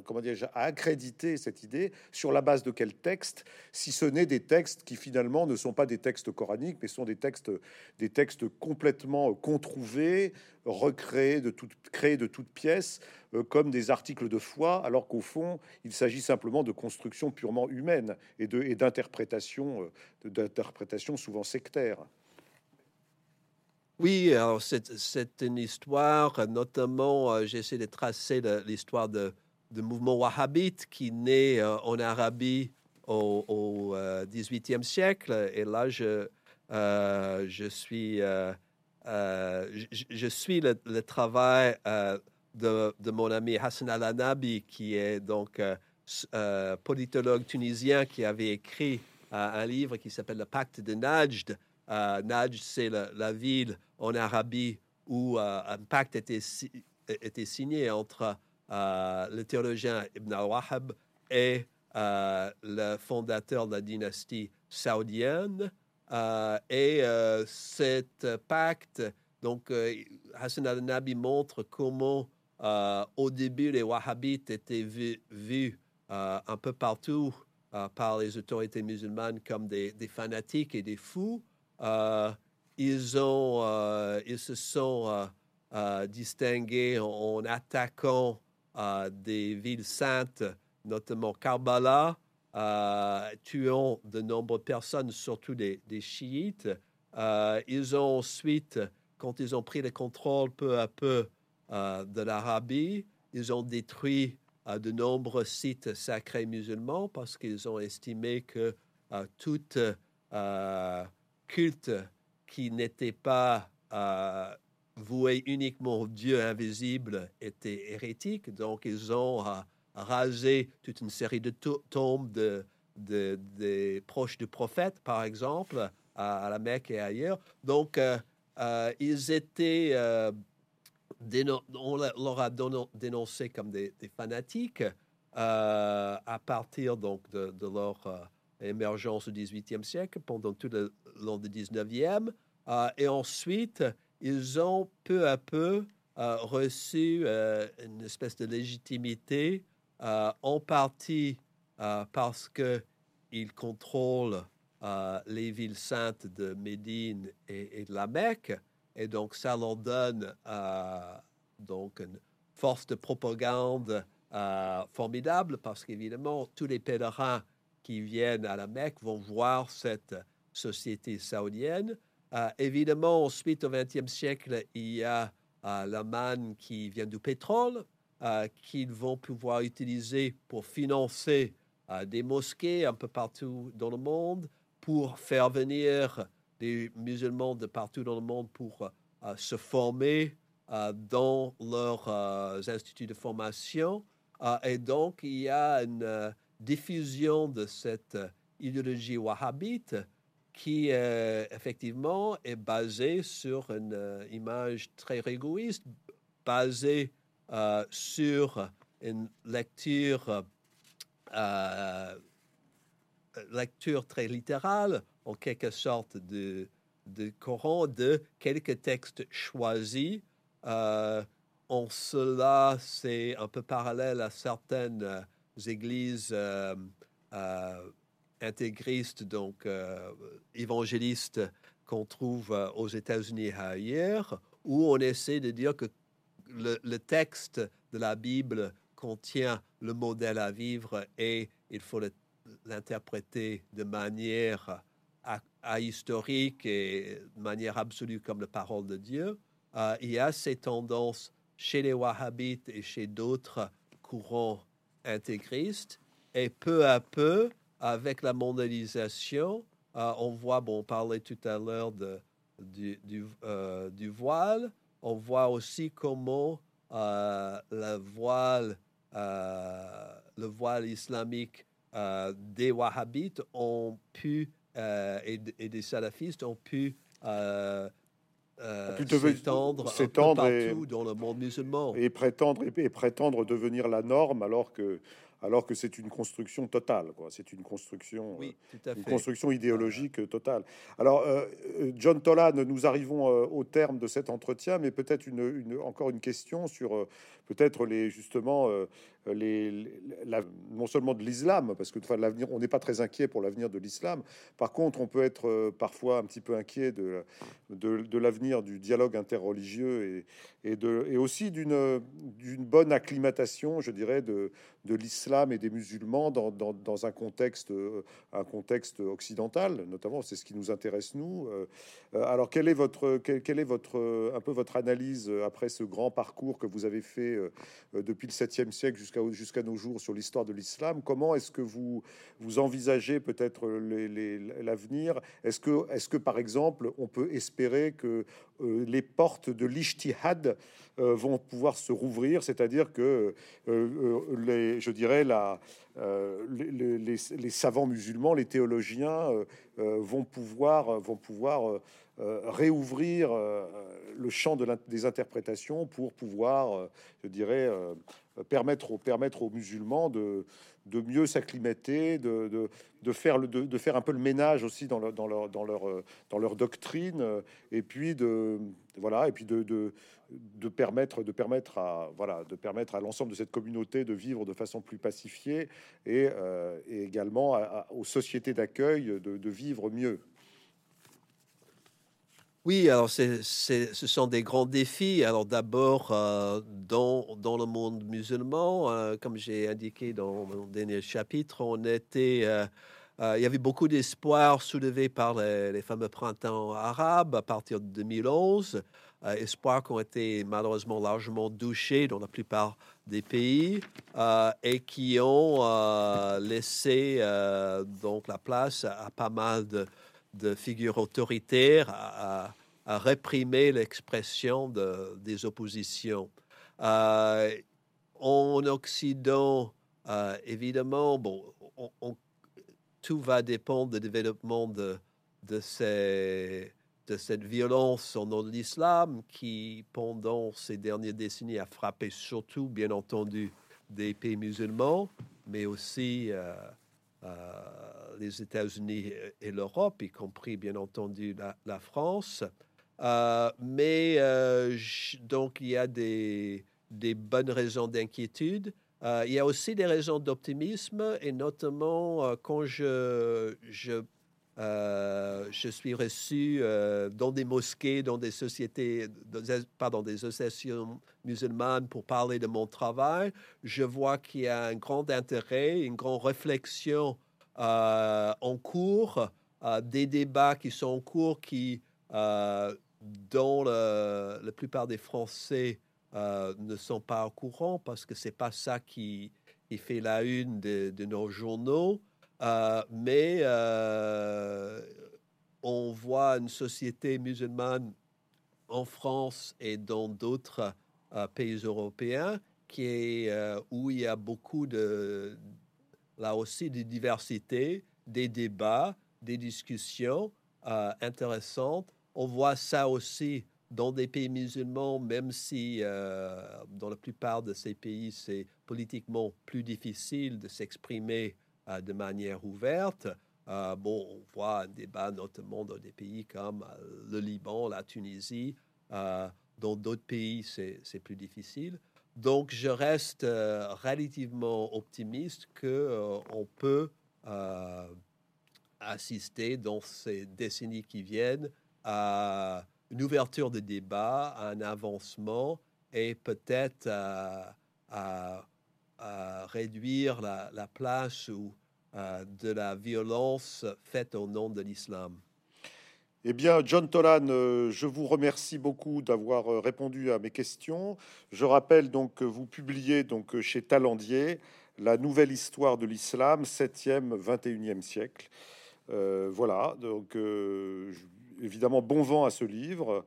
comment à accréditer cette idée Sur la base de quels textes Si ce n'est des textes qui finalement ne sont pas des textes coraniques, mais sont des textes, des textes complètement controuvés, recréés de toutes, créés de toutes pièces, comme des articles de foi, alors qu'au fond, il s'agit simplement de construction purement humaine et d'interprétation, d'interprétation souvent sectaire. Oui, c'est une histoire, notamment, euh, j'essaie de tracer l'histoire de, mouvement wahhabite qui naît euh, en Arabie au, XVIIIe euh, siècle. Et là, je, suis, je, suis le, travail de, mon ami Hassan Al-Anabi, qui est donc politologue tunisien qui avait écrit un livre qui s'appelle Le Pacte de Najd. Najd, c'est la ville en Arabie où euh, un pacte était, était signé entre euh, le théologien Ibn al-Wahhab et euh, le fondateur de la dynastie saoudienne. et cet pacte, donc Hassan al-Nabi montre comment au début les Wahhabites étaient vus, un peu partout par les autorités musulmanes comme des, des fanatiques et des fous ils, ont, euh, ils se sont euh, euh, distingués en, attaquant des villes saintes, notamment Karbala, tuant de nombreuses personnes, surtout des, chiites. ils ont ensuite, quand ils ont pris le contrôle peu à peu de l'Arabie, ils ont détruit de nombreux sites sacrés musulmans parce qu'ils ont estimé que tout culte qui n'était pas euh, voué uniquement au Dieu invisible était hérétique. Donc, ils ont euh, rasé toute une série de tombes de, des proches du prophète, par exemple, à, la Mecque et ailleurs. Donc, euh, ils étaient, on leur a dénoncé comme des, fanatiques à partir donc de, leur émergence au XVIIIe siècle, pendant tout le long du XIXe. Euh, et ensuite, ils ont peu à peu euh, reçu euh, une espèce de légitimité, en partie parce qu'ils contrôlent les villes saintes de Médine et, de la Mecque. Et donc, ça leur donne donc une force de propagande formidable parce qu'évidemment, tous les pèlerins qui viennent à la Mecque vont voir cette société saoudienne. Euh, évidemment, ensuite, au XXe siècle, il y a euh, la manne qui vient du pétrole, euh, qu'ils vont pouvoir utiliser pour financer des mosquées un peu partout dans le monde, pour faire venir des musulmans de partout dans le monde pour se former dans leurs instituts de formation. et donc, il y a une diffusion de cette idéologie wahhabite qui euh, effectivement est basée sur une euh, image très égoïste, basée euh, sur une lecture, lecture très littérale, en quelque sorte, de, de Coran, de quelques textes choisis. en cela, c'est un peu parallèle à certaines églises intégriste, donc euh, évangéliste qu'on trouve euh, aux États-Unis ailleurs, où on essaie de dire que le, texte de la Bible contient le modèle à vivre et il faut l'interpréter de manière ahistorique et de manière absolue comme la parole de Dieu. Euh, il y a ces tendances chez les Wahhabites et chez d'autres courants intégristes. Et peu à peu, avec la mondialisation, euh, on voit, bon, on parlait tout à l'heure du, du, euh, du, voile, on voit aussi comment euh, la voile, le voile islamique des wahhabites ont pu, et, des salafistes ont pu s'étendre partout dans le monde musulman. Et prétendre, et prétendre devenir la norme alors que alors que c'est une construction totale. C'est une construction, euh, une construction idéologique totale. Alors, euh, euh, John Tolan, nous arrivons au terme de cet entretien, mais peut-être une, encore une question sur peut-être les justement les, non seulement de l'islam, parce que enfin, l'avenir, on n'est pas très inquiet pour l'avenir de l'islam. Par contre, on peut être parfois un petit peu inquiet de, de, l'avenir du dialogue interreligieux et, et, de, et aussi d'une d'une bonne acclimatation, je dirais, de, de l'islam et des musulmans dans, un contexte un contexte occidental, notamment. C'est ce qui nous intéresse nous. alors, quel est votre quel, est votre un peu votre analyse après ce grand parcours que vous avez fait depuis le 7e siècle jusqu'à jusqu'à nos jours sur l'histoire de l'islam? Comment est-ce que vous vous envisagez peut-être l'avenir? Est-ce que est-ce que par exemple on peut espérer que euh, les portes de l'Ijtihad euh, vont pouvoir se rouvrir, c'est-à-dire que euh, les, je dirais la, les, les, savants musulmans, les théologiens vont pouvoir, vont pouvoir réouvrir le champ de des interprétations pour pouvoir, je dirais, permettre, aux, permettre aux musulmans de, de mieux s'acclimater, de, de, faire le, de, faire un peu le ménage aussi dans leur, dans leur, dans leur, dans leur doctrine, et puis de voilà, et puis de, de, permettre, de permettre à voilà, de l'ensemble de cette communauté de vivre de façon plus pacifiée, et, euh, également aux sociétés d'accueil de vivre mieux. Oui, alors ce sont des grands défis. Alors d'abord, euh, dans, dans, le monde musulman, euh, comme j'ai indiqué dans mon dernier chapitre, on était, euh, il y avait beaucoup d'espoir soulevé par les, fameux printemps arabes à partir de 2011, espoirs qui ont été malheureusement largement douchés dans la plupart des pays et qui ont laissé donc la place à pas mal de de figures autoritaires à, réprimer l'expression de, des oppositions. Euh, en Occident, euh, évidemment, bon, tout va dépendre du développement de cette violence au nom de l'islam qui, pendant ces dernières décennies, a frappé surtout, bien entendu, des pays musulmans, mais aussi euh, les États-Unis et l'Europe, y compris bien entendu la, France. Euh, mais euh, donc il y a des, bonnes raisons d'inquiétude. Euh, il y a aussi des raisons d'optimisme, et notamment quand je, suis reçu dans des mosquées, dans des sociétés, pardon, des associations musulmanes pour parler de mon travail, je vois qu'il y a un grand intérêt, une grande réflexion en cours, euh, des débats qui sont en cours qui, euh, dont la plupart des Français ne sont pas au courant parce que c'est pas ça qui, fait la une de, nos journaux. mais on voit une société musulmane en France et dans d'autres pays européens qui est, où il y a beaucoup de, là aussi des diversités, des débats, des discussions euh, intéressantes. On voit ça aussi dans des pays musulmans, même si euh, dans la plupart de ces pays, c'est politiquement plus difficile de s'exprimer euh, de manière ouverte. bon, on voit un débat notamment dans des pays comme le Liban, la Tunisie. dans d'autres pays, c'est plus difficile. Donc, je reste euh, relativement optimiste qu'on euh, peut euh, assister dans ces décennies qui viennent à une ouverture de débat, à un avancement et peut-être à, réduire la, la place de la violence faite au nom de l'islam. Eh bien, John Tolan, euh, je vous remercie beaucoup d'avoir euh, répondu à mes questions. Je rappelle donc que vous publiez donc chez Talandier la nouvelle histoire de l'islam, 7e, 21e siècle. Euh, voilà, donc évidemment, bon vent à ce livre.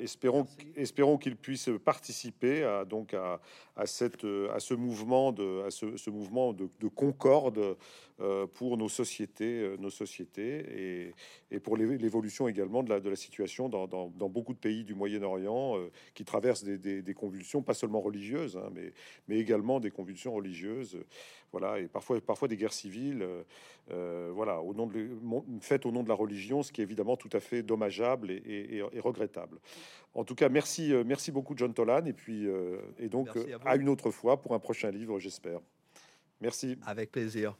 espérons, espérons qu'il puisse participer à, donc à, cette, à ce mouvement de, à ce, mouvement de, de concorde euh, pour nos sociétés, euh, nos sociétés et, et pour l'évolution également de la, de la situation dans, dans, beaucoup de pays du Moyen-Orient euh, qui traversent des, des, convulsions, pas seulement religieuses, hein, mais, mais également des convulsions religieuses, voilà, et parfois, parfois des guerres civiles, voilà, au nom de, faites au nom de la religion, ce qui est évidemment tout à fait dommageable et, et regrettable. table. En tout cas, merci, merci beaucoup, John Tolan, et puis et donc à une autre fois pour un prochain livre, j'espère. Merci. Avec plaisir.